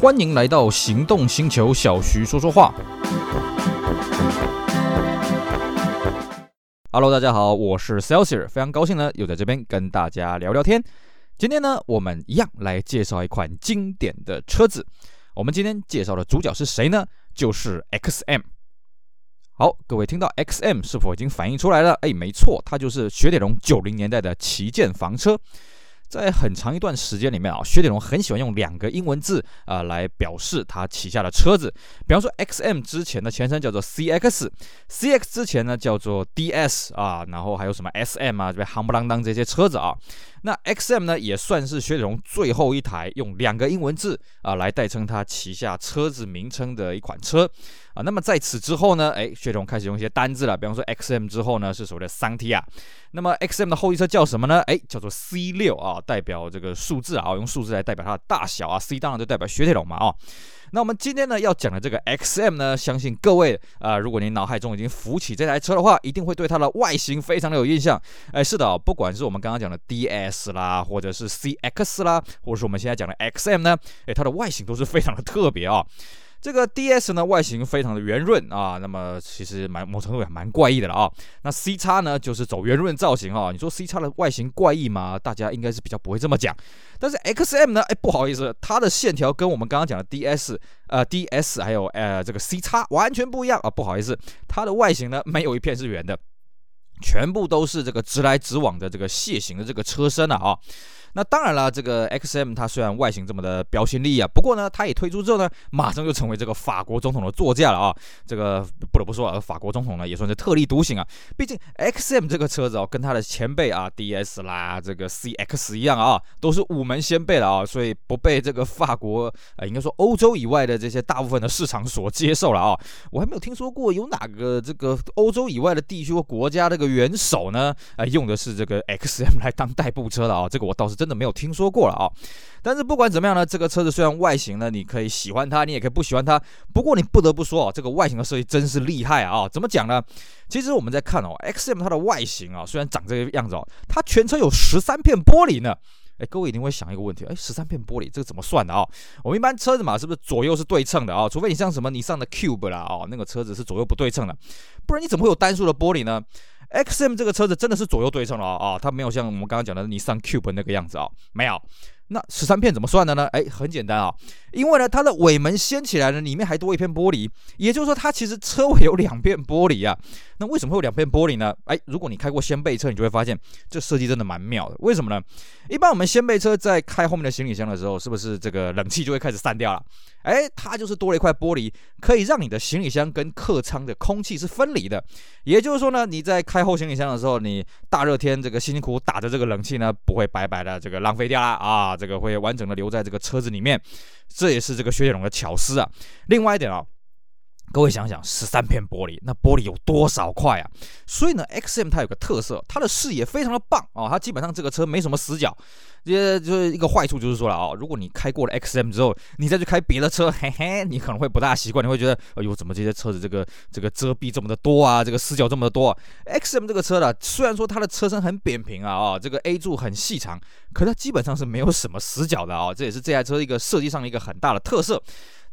欢迎来到行动星球，小徐说说话。Hello，大家好，我是 Celsius，非常高兴呢，又在这边跟大家聊聊天。今天呢，我们一样来介绍一款经典的车子。我们今天介绍的主角是谁呢？就是 XM。好，各位听到 XM 是否已经反应出来了？哎，没错，它就是雪铁龙九零年代的旗舰房车。在很长一段时间里面啊，雪铁龙很喜欢用两个英文字啊、来表示它旗下的车子。比方说，XM 之前的前身叫做 CX，CX 之前呢叫做 DS 啊，然后还有什么 SM 啊，这边夯不啷当这些车子啊。那 XM 呢也算是雪铁龙最后一台用两个英文字啊来代称它旗下车子名称的一款车啊。那么在此之后呢，哎，雪铁龙开始用一些单字了，比方说 XM 之后呢是所谓的桑提亚。那么 XM 的后继车叫什么呢？哎，叫做 C 六啊，代表这个数字啊，用数字来代表它的大小啊。C 当然就代表雪铁龙嘛啊。那我们今天呢要讲的这个 XM 呢，相信各位啊、如果您脑海中已经浮起这台车的话，一定会对它的外形非常的有印象。哎，是的、不管是我们刚刚讲的 DS 啦，或者是 CX 啦，或者是我们现在讲的 XM 呢，哎，它的外形都是非常的特别啊、这个 DS 呢，外形非常的圆润啊，那么其实蛮某程度也蛮怪异的了啊。那 C 叉呢，就是走圆润造型啊。你说 C 叉的外形怪异吗？大家应该是比较不会这么讲。但是 XM 呢，哎，不好意思，它的线条跟我们刚刚讲的 DS 呃 DS 还有呃这个 C 叉完全不一样啊。不好意思，它的外形呢，没有一片是圆的，全部都是这个直来直往的这个楔形的这个车身了啊。那当然了，这个 XM 它虽然外形这么的标新立异啊，不过呢，它一推出之后呢，马上就成为这个法国总统的座驾了啊。这个不得不说啊，法国总统呢也算是特立独行啊。毕竟 XM 这个车子哦，跟它的前辈啊 DS 啦，这个 CX 一样啊，都是五门先辈了啊，所以不被这个法国呃，应该说欧洲以外的这些大部分的市场所接受了啊。我还没有听说过有哪个这个欧洲以外的地区或国家这个元首呢，呃，用的是这个 XM 来当代步车的啊。这个我倒是真。的没有听说过了啊！但是不管怎么样呢，这个车子虽然外形呢，你可以喜欢它，你也可以不喜欢它。不过你不得不说啊，这个外形的设计真是厉害啊！怎么讲呢？其实我们在看哦，XM 它的外形啊，虽然长这个样子哦，它全车有十三片玻璃呢。哎，各位一定会想一个问题，哎，十三片玻璃这个怎么算的啊？我们一般车子嘛，是不是左右是对称的啊？除非你像什么你上的 Cube 啦，哦，那个车子是左右不对称的，不然你怎么会有单数的玻璃呢？XM 这个车子真的是左右对称了啊、它没有像我们刚刚讲的你上 Cube 那个样子啊、没有。那十三片怎么算的呢？哎，很简单啊、因为呢，它的尾门掀起来呢，里面还多一片玻璃，也就是说，它其实车尾有两片玻璃啊。那为什么会有两片玻璃呢？哎，如果你开过掀背车，你就会发现这设计真的蛮妙的。为什么呢？一般我们掀背车在开后面的行李箱的时候，是不是这个冷气就会开始散掉了？哎，它就是多了一块玻璃，可以让你的行李箱跟客舱的空气是分离的。也就是说呢，你在开后行李箱的时候，你大热天这个辛辛苦苦打着这个冷气呢，不会白白的这个浪费掉啦啊，这个会完整的留在这个车子里面。这也是这个雪铁龙的巧思啊。另外一点啊。各位想想，十三片玻璃，那玻璃有多少块啊？所以呢，XM 它有个特色，它的视野非常的棒哦。它基本上这个车没什么死角，这就是一个坏处，就是说了啊、如果你开过了 XM 之后，你再去开别的车，嘿嘿，你可能会不大习惯，你会觉得，哎呦，怎么这些车子这个这个遮蔽这么的多啊？这个死角这么的多啊？XM 这个车呢，虽然说它的车身很扁平啊，啊、哦，这个 A 柱很细长，可它基本上是没有什么死角的啊、这也是这台车一个设计上的一个很大的特色。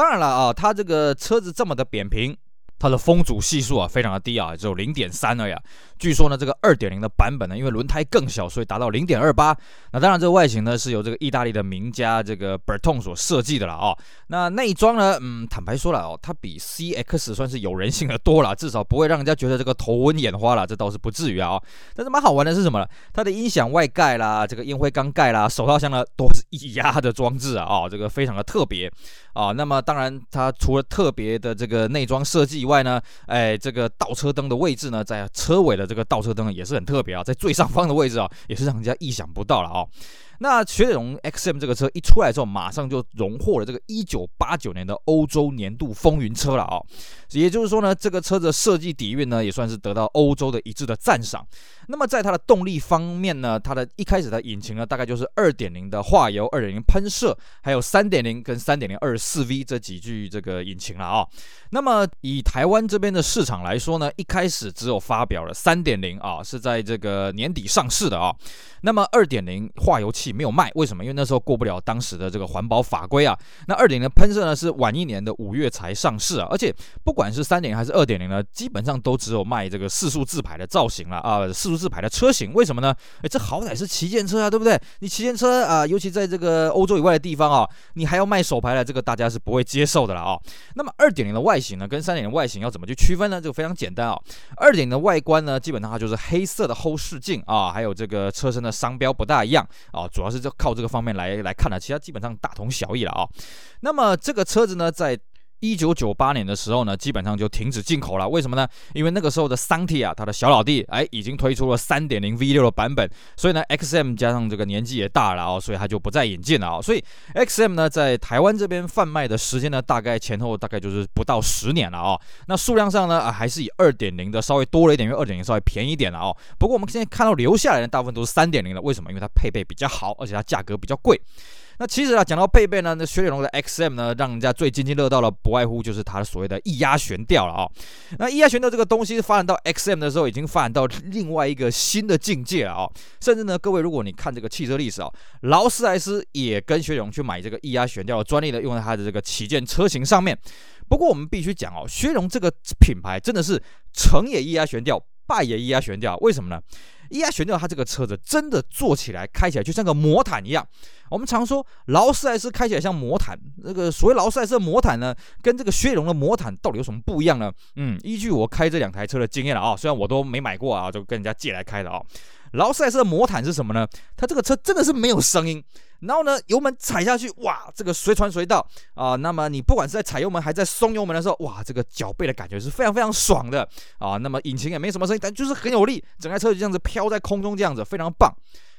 当然了啊，它这个车子这么的扁平，它的风阻系数啊非常的低啊，只有零点三而已。据说呢，这个二点零的版本呢，因为轮胎更小，所以达到零点二八。那当然，这个外形呢是由这个意大利的名家这个 Bertone 所设计的了啊。那内装呢，嗯，坦白说了哦，它比 CX 算是有人性的多了，至少不会让人家觉得这个头昏眼花了，这倒是不至于啊。但是蛮好玩的是什么呢？它的音响外盖啦，这个烟灰缸盖啦，手套箱呢都是液压的装置啊，啊，这个非常的特别啊。那么当然，它除了特别的这个内装设计以外外呢，哎，这个倒车灯的位置呢，在车尾的。这个倒车灯也是很特别啊，在最上方的位置啊，也是让人家意想不到了啊。那雪铁龙 XM 这个车一出来之后，马上就荣获了这个一九八九年的欧洲年度风云车了啊。也就是说呢，这个车子的设计底蕴呢，也算是得到欧洲的一致的赞赏。那么在它的动力方面呢，它的一开始的引擎呢，大概就是二点零的化油、二点零喷射，还有三点零跟三点零二四 V 这几具这个引擎了啊。那么以台湾这边的市场来说呢，一开始只有发表了三点零啊，是在这个年底上市的啊。那么二点零化油器。没有卖，为什么？因为那时候过不了当时的这个环保法规啊。那二点零喷射呢是晚一年的五月才上市啊，而且不管是三点零还是二点零呢，基本上都只有卖这个四速自排的造型了啊，四速自排的车型。为什么呢？诶，这好歹是旗舰车啊，对不对？你旗舰车啊，尤其在这个欧洲以外的地方啊，你还要卖手排的，这个大家是不会接受的了啊。那么二点零的外形呢，跟三点零外形要怎么去区分呢？这个非常简单啊。二点零的外观呢，基本上它就是黑色的后视镜啊，还有这个车身的商标不大一样啊，主要是就靠这个方面来来看的，其他基本上大同小异了啊。那么这个车子呢，在一九九八年的时候呢，基本上就停止进口了。为什么呢？因为那个时候的桑提亚，它的小老弟，哎，已经推出了三点零 V 六的版本，所以呢，XM 加上这个年纪也大了哦，所以它就不再引进了哦。所以 XM 呢，在台湾这边贩卖的时间呢，大概前后大概就是不到十年了哦。那数量上呢，啊，还是以二点零的稍微多了一点，因为二点零稍微便宜一点了哦。不过我们现在看到留下来的大部分都是三点零的，为什么？因为它配备比较好，而且它价格比较贵。那其实啊，讲到配备呢，那雪铁龙的 XM 呢，让人家最津津乐道的，不外乎就是它所谓的液压悬吊了啊、哦。那液压悬吊这个东西发展到 XM 的时候，已经发展到另外一个新的境界了啊、哦。甚至呢，各位如果你看这个汽车历史啊、哦，劳斯莱斯也跟雪铁龙去买这个液压悬吊的专利的，用在它的这个旗舰车型上面。不过我们必须讲哦，雪铁龙这个品牌真的是成也液压悬吊，败也液压悬吊，为什么呢？液压悬吊它这个车子真的坐起来、开起来就像个魔毯一样。我们常说劳斯莱斯开起来像魔毯，那个所谓劳斯莱斯的魔毯呢，跟这个雪铁龙的魔毯到底有什么不一样呢？嗯，依据我开这两台车的经验了啊，虽然我都没买过啊，就跟人家借来开的啊。劳斯莱斯的魔毯是什么呢？它这个车真的是没有声音，然后呢，油门踩下去，哇，这个随传随到啊。那么你不管是在踩油门还是在松油门的时候，哇，这个脚背的感觉是非常非常爽的啊。那么引擎也没什么声音，但就是很有力，整台车就这样子飘在空中，这样子非常棒。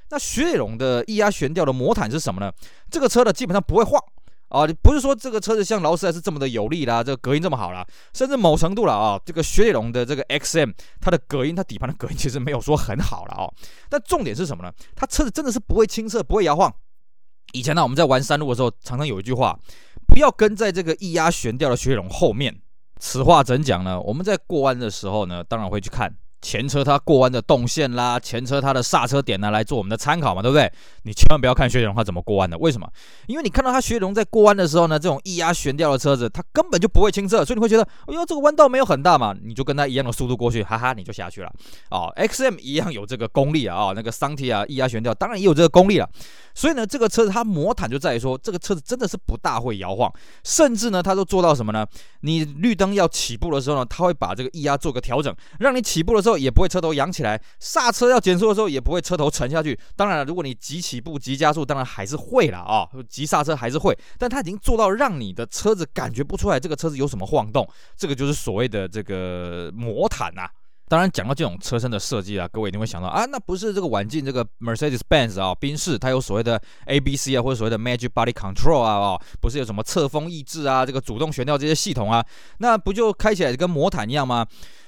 那雪铁龙的液压悬吊的魔毯是什么呢？这个车呢基本上不会晃啊，不是说这个车子像劳斯莱斯这么的有力啦，这个隔音这么好啦，甚至某程度了啊，这个雪铁龙的这个 XM 它的隔音，它底盘的隔音其实没有说很好了哦。但重点是什么呢？它车子真的是不会倾侧，不会摇晃。以前呢我们在玩山路的时候，常常有一句话，不要跟在这个液压悬吊的雪铁龙后面。此话怎讲呢？我们在过弯的时候呢，当然会去看。前车它过弯的动线啦，前车它的刹车点呢，来做我们的参考嘛，对不对？你千万不要看雪铁龙它怎么过弯的，为什么？因为你看到它雪铁龙在过弯的时候呢，这种液压悬吊的车子，它根本就不会倾侧，所以你会觉得，哎呦，这个弯道没有很大嘛，你就跟它一样的速度过去，哈哈，你就下去了。哦，XM 一样有这个功力啊，哦，那个桑提啊液压悬吊当然也有这个功力了。所以呢，这个车子它魔毯就在于说，这个车子真的是不大会摇晃，甚至呢，它都做到什么呢？你绿灯要起步的时候呢，它会把这个液压做个调整，让你起步的时候也不会车头扬起来；刹车要减速的时候也不会车头沉下去。当然了，如果你急起步、急加速，当然还是会了啊，急刹车还是会，但它已经做到让你的车子感觉不出来这个车子有什么晃动，这个就是所谓的这个魔毯呐。当然，讲到这种车身的设计啊，各位一定会想到啊，那不是这个晚进这个 Mercedes-Benz 啊，宾士它有所谓的 ABC 啊，或者所谓的 Magic Body Control 啊，哦，不是有什么侧风抑制啊，这个主动悬吊这些系统啊，那不就开起来跟魔毯一样吗？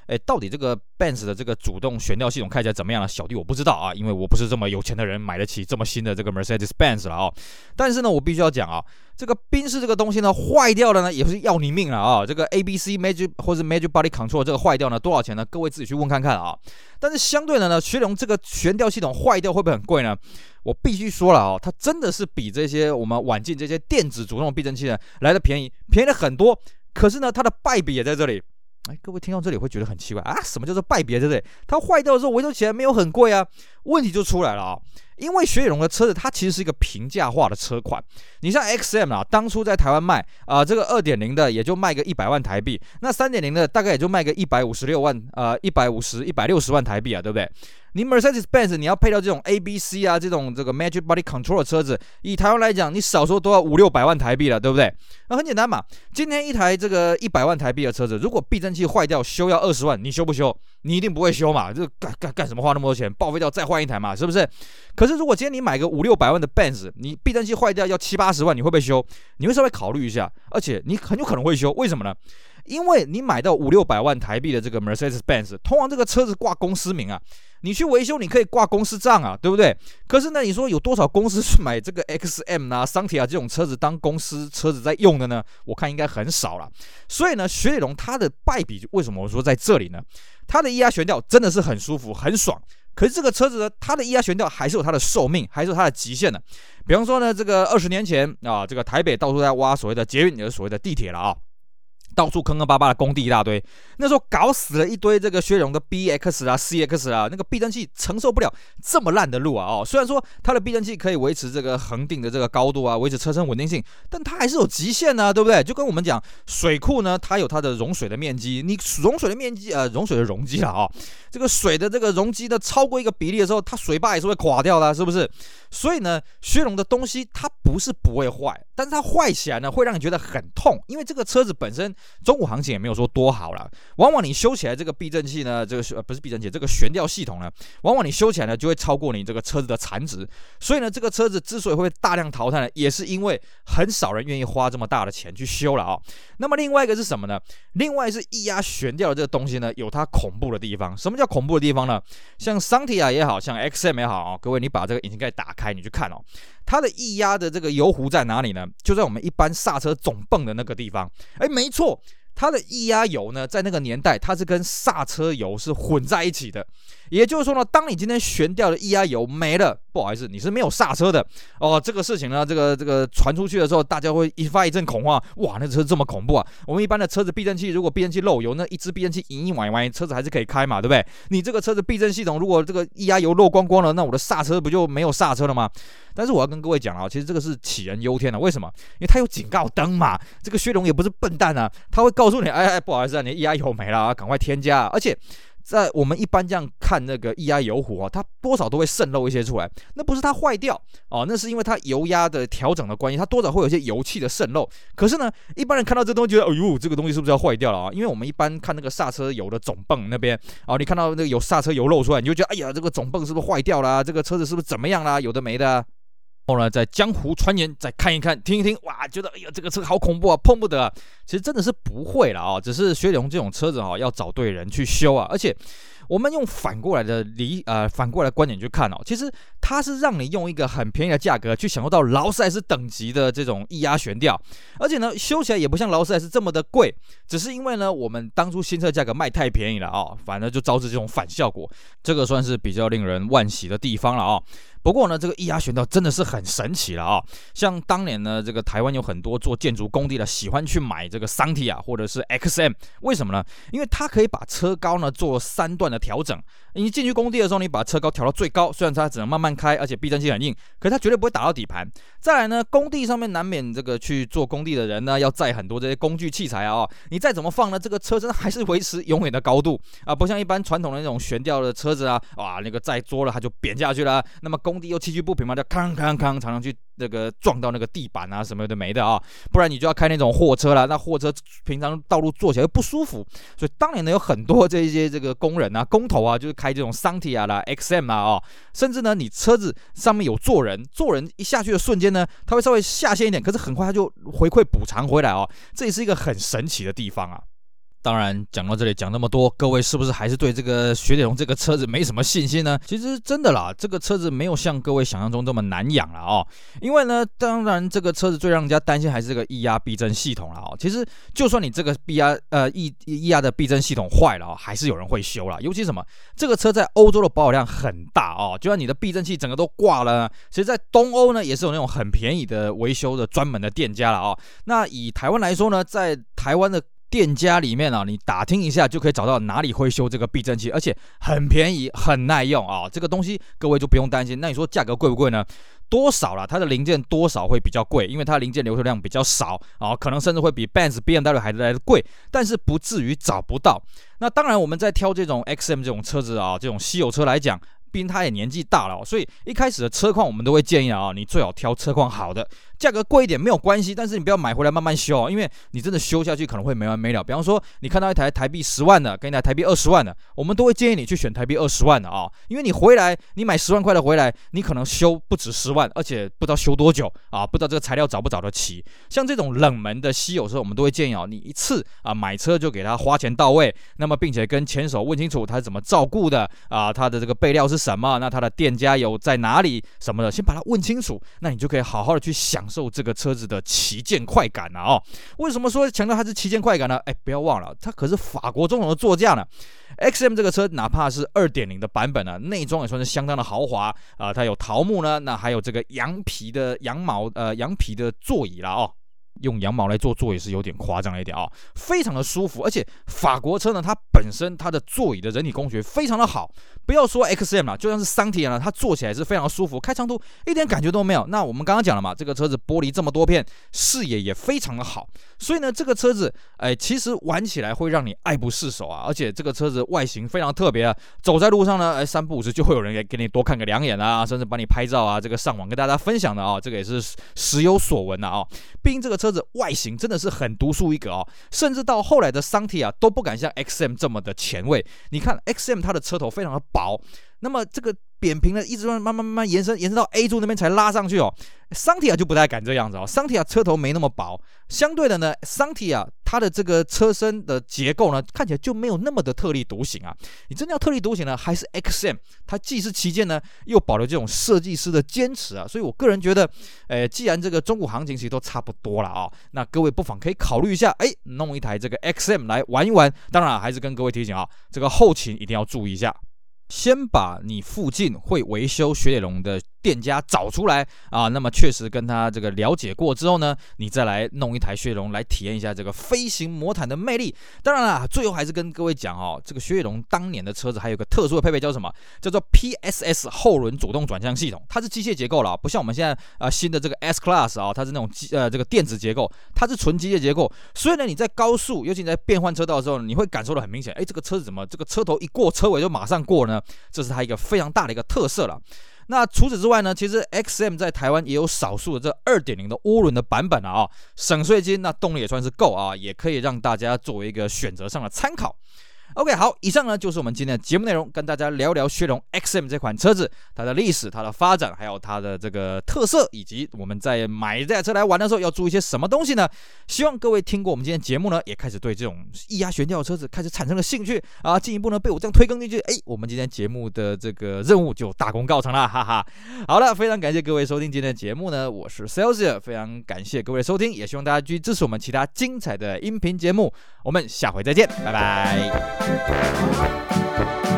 哎，到底这个 Benz 的这个主动悬吊系统看起来怎么样呢？小弟我不知道啊，因为我不是这么有钱的人，买得起这么新的这个 Mercedes-Benz 了哦。但是呢，我必须要讲啊，这个宾士这个东西呢，坏掉了呢，也是要你命了啊。这个 ABC Magic 或者 Magic Body Control 这个坏掉呢，多少钱呢？各位自己去问看看啊。但是相对的呢，雪铁龙这个悬吊系统坏掉会不会很贵呢？我必须说了啊，它真的是比这些我们晚进这些电子主动避震器呢来的便宜，便宜了很多。可是呢，它的败笔也在这里。哎，各位听到这里会觉得很奇怪啊？什么叫做败别，对不对？它坏掉的时候维修起来没有很贵啊？问题就出来了啊！因为雪铁龙的车子它其实是一个平价化的车款。你像 XM 啊，当初在台湾卖啊、这个二点零的也就卖个一百万台币，那三点零的大概也就卖个一百五十六万啊，一百五十、一百六十万台币啊，对不对？你 Mercedes-Benz 你要配到这种 ABC 啊，这种这个 Magic Body Control 的车子，以台湾来讲，你少说都要五六百万台币了，对不对？那很简单嘛，今天一台这个一百万台币的车子，如果避震器坏掉修要二十万，你修不修？你一定不会修嘛，这干干干什么花那么多钱？报废掉再换一台嘛，是不是？可是如果今天你买个五六百万的 Benz，你避震器坏掉要七八十万，你会不会修？你会稍微考虑一下，而且你很有可能会修，为什么呢？因为你买到五六百万台币的这个 Mercedes-Benz，通常这个车子挂公司名啊，你去维修你可以挂公司账啊，对不对？可是呢，你说有多少公司去买这个 XM 啊、桑提亚这种车子当公司车子在用的呢？我看应该很少了。所以呢，雪铁龙它的败笔为什么我说在这里呢？它的液压悬吊真的是很舒服、很爽。可是这个车子呢，它的液压悬吊还是有它的寿命，还是有它的极限的。比方说呢，这个二十年前啊，这个台北到处在挖所谓的捷运，也是所谓的地铁了啊。到处坑坑巴巴的工地一大堆，那时候搞死了一堆这个雪铁龙的 BX 啊、CX 啊，那个避震器承受不了这么烂的路啊！哦，虽然说它的避震器可以维持这个恒定的这个高度啊，维持车身稳定性，但它还是有极限呢，对不对？就跟我们讲水库呢，它有它的融水的面积，你融水的面积呃，融水的容积了啊，这个水的这个容积的超过一个比例的时候，它水坝也是会垮掉的，是不是？所以呢，虚荣的东西它不是不会坏，但是它坏起来呢，会让你觉得很痛，因为这个车子本身。中古行情也没有说多好了，往往你修起来这个避震器呢，这个呃不是避震器，这个悬吊系统呢，往往你修起来呢就会超过你这个车子的残值，所以呢，这个车子之所以会大量淘汰呢，也是因为很少人愿意花这么大的钱去修了啊、哦。那么另外一个是什么呢？另外是液压悬吊的这个东西呢，有它恐怖的地方。什么叫恐怖的地方呢？像桑提亚也好像 XM 也好啊、各位你把这个引擎盖打开，你去看哦，它的液压的这个油壶在哪里呢？就在我们一般刹车总泵的那个地方。哎，没错。它的液压油呢，在那个年代，它是跟刹车油是混在一起的。也就是说呢，当你今天悬吊的液压油没了，不好意思，你是没有刹车的哦。这个事情呢，这个这个传出去的时候，大家会一发一阵恐慌。哇，那车这么恐怖啊！我们一般的车子避震器，如果避震器漏油，那一只避震器隐隐歪歪，车子还是可以开嘛，对不对？你这个车子避震系统如果这个液压油漏光光了，那我的刹车不就没有刹车了吗？但是我要跟各位讲啊，其实这个是杞人忧天的。为什么？因为它有警告灯嘛。这个薛龙也不是笨蛋啊，他会告诉你，哎哎，不好意思啊，你液压油没了啊，赶快添加。而且。在我们一般这样看那个液压油壶啊，它多少都会渗漏一些出来。那不是它坏掉哦，那是因为它油压的调整的关系，它多少会有一些油气的渗漏。可是呢，一般人看到这东西觉得，哎呦，这个东西是不是要坏掉了啊？因为我们一般看那个刹车油的总泵那边啊，你看到那个有刹车油漏出来，你就觉得，哎呀，这个总泵是不是坏掉了？这个车子是不是怎么样啦？有的没的。后来在江湖传言，再看一看，听一听，哇，觉得哎呀，这个车好恐怖啊，碰不得啊。其实真的是不会了啊，只是雪铁龙这种车子哈，要找对人去修啊，而且。我们用反过来的理呃反过来观点去看哦，其实它是让你用一个很便宜的价格去享受到劳斯莱斯等级的这种液压悬吊，而且呢修起来也不像劳斯莱斯这么的贵，只是因为呢我们当初新车价格卖太便宜了啊、反而就招致这种反效果，这个算是比较令人惋惜的地方了啊、不过呢，这个液压悬吊真的是很神奇了啊、像当年呢，这个台湾有很多做建筑工地的喜欢去买这个桑提亚或者是 XM，为什么呢？因为它可以把车高呢做三段的调整。你进去工地的时候，你把车高调到最高，虽然它只能慢慢开，而且避震器很硬，可是它绝对不会打到底盘。再来呢，工地上面难免这个去做工地的人呢，要载很多这些工具器材啊、你再怎么放呢，这个车身还是维持永远的高度啊，不像一般传统的那种悬吊的车子啊，哇，那个载多了它就扁下去了。那么工地又崎岖不平嘛，就康康康，常常去那个撞到那个地板啊什么的没的啊，不然你就要开那种货车了。那货车平常道路坐起来又不舒服，所以当年呢有很多这些这个工人啊、工头啊，就是开这种桑提亚啦、XM 啊啊，甚至呢你车子上面有坐人，坐人一下去的瞬间呢，他会稍微下陷一点，可是很快他就回馈补偿回来哦，这也是一个很神奇的地方啊。当然，讲到这里讲那么多，各位是不是还是对这个雪铁龙这个车子没什么信心呢？其实真的啦，这个车子没有像各位想象中这么难养了哦。因为呢，当然这个车子最让人家担心还是这个液压避震系统了哦。其实就算你这个液压呃液液压的避震系统坏了哦，还是有人会修了。尤其什么，这个车在欧洲的保有量很大哦。就算你的避震器整个都挂了，其实在东欧呢也是有那种很便宜的维修的专门的店家了哦。那以台湾来说呢，在台湾的店家里面啊，你打听一下就可以找到哪里会修这个避震器，而且很便宜、很耐用啊。这个东西各位就不用担心。那你说价格贵不贵呢？多少啦？它的零件多少会比较贵，因为它零件流通量比较少啊，可能甚至会比 Benz、BMW 还来的贵，但是不至于找不到。那当然，我们在挑这种 XM 这种车子啊，这种稀有车来讲。毕竟他也年纪大了，所以一开始的车况我们都会建议啊，你最好挑车况好的，价格贵一点没有关系，但是你不要买回来慢慢修，因为你真的修下去可能会没完没了。比方说，你看到一台台币十万的，跟一台台币二十万的，我们都会建议你去选台币二十万的啊，因为你回来你买十万块的回来，你可能修不止十万，而且不知道修多久啊，不知道这个材料找不找得齐。像这种冷门的稀有车，我们都会建议啊，你一次啊买车就给他花钱到位，那么并且跟前手问清楚他是怎么照顾的啊，他的这个备料是什么？那他的店家有在哪里什么的，先把它问清楚，那你就可以好好的去享受这个车子的旗舰快感呢、啊？哦，为什么说强调它是旗舰快感呢？哎，不要忘了，它可是法国总统的座驾呢。XM 这个车哪怕是二点零的版本呢，内装也算是相当的豪华啊、它有桃木呢，那还有这个羊皮的羊毛呃羊皮的座椅了哦。用羊毛来做座椅是有点夸张一点啊，非常的舒服，而且法国车呢，它本身它的座椅的人体工学非常的好，不要说 XM 了，就算是桑提亚呢，它坐起来是非常舒服，开长途一点感觉都没有。那我们刚刚讲了嘛，这个车子玻璃这么多片，视野也非常的好，所以呢，这个车子哎，其实玩起来会让你爱不释手啊，而且这个车子外形非常特别啊，走在路上呢，哎，三不五时就会有人给给你多看个两眼啊，甚至帮你拍照啊，这个上网跟大家分享的啊，这个也是时有所闻的啊，毕竟这个车子外形真的是很独树一格哦，甚至到后来的桑提亚都不敢像 XM 这么的前卫。你看 XM 它的车头非常的薄。那么这个扁平的一直慢慢慢慢延伸，延伸到 A 柱那边才拉上去哦。桑提亚就不太敢这样子哦。桑提亚车头没那么薄，相对的呢，桑提亚它的这个车身的结构呢，看起来就没有那么的特立独行啊。你真的要特立独行呢，还是 XM？它既是旗舰呢，又保留这种设计师的坚持啊。所以我个人觉得，诶，既然这个中古行情其实都差不多了啊，那各位不妨可以考虑一下，哎，弄一台这个 XM 来玩一玩。当然还是跟各位提醒啊，这个后勤一定要注意一下。先把你附近会维修雪铁龙的店家找出来啊，那么确实跟他这个了解过之后呢，你再来弄一台雪铁龙来体验一下这个飞行魔毯的魅力。当然了，最后还是跟各位讲哦，这个雪铁龙当年的车子还有个特殊的配备，叫什么？叫做 PSS 后轮主动转向系统，它是机械结构了，不像我们现在啊新的这个 S Class 啊，它是那种机呃这个电子结构，它是纯机械结构。所以呢，你在高速，尤其你在变换车道的时候，你会感受到很明显，哎，这个车子怎么这个车头一过车尾就马上过呢？这是它一个非常大的一个特色了。那除此之外呢，其实 XM 在台湾也有少数的这二点零的涡轮的版本啊，省税金，那动力也算是够啊，也可以让大家作为一个选择上的参考。OK，好，以上呢就是我们今天的节目内容，跟大家聊聊雪龙 XM 这款车子，它的历史、它的发展，还有它的这个特色，以及我们在买这台车来玩的时候要注意些什么东西呢？希望各位听过我们今天节目呢，也开始对这种液压悬吊车子开始产生了兴趣啊，进一步呢被我这样推更进去，哎，我们今天节目的这个任务就大功告成了，哈哈。好了，非常感谢各位收听今天的节目呢，我是 Celsius，非常感谢各位收听，也希望大家继续支持我们其他精彩的音频节目，我们下回再见，拜拜。Thank you.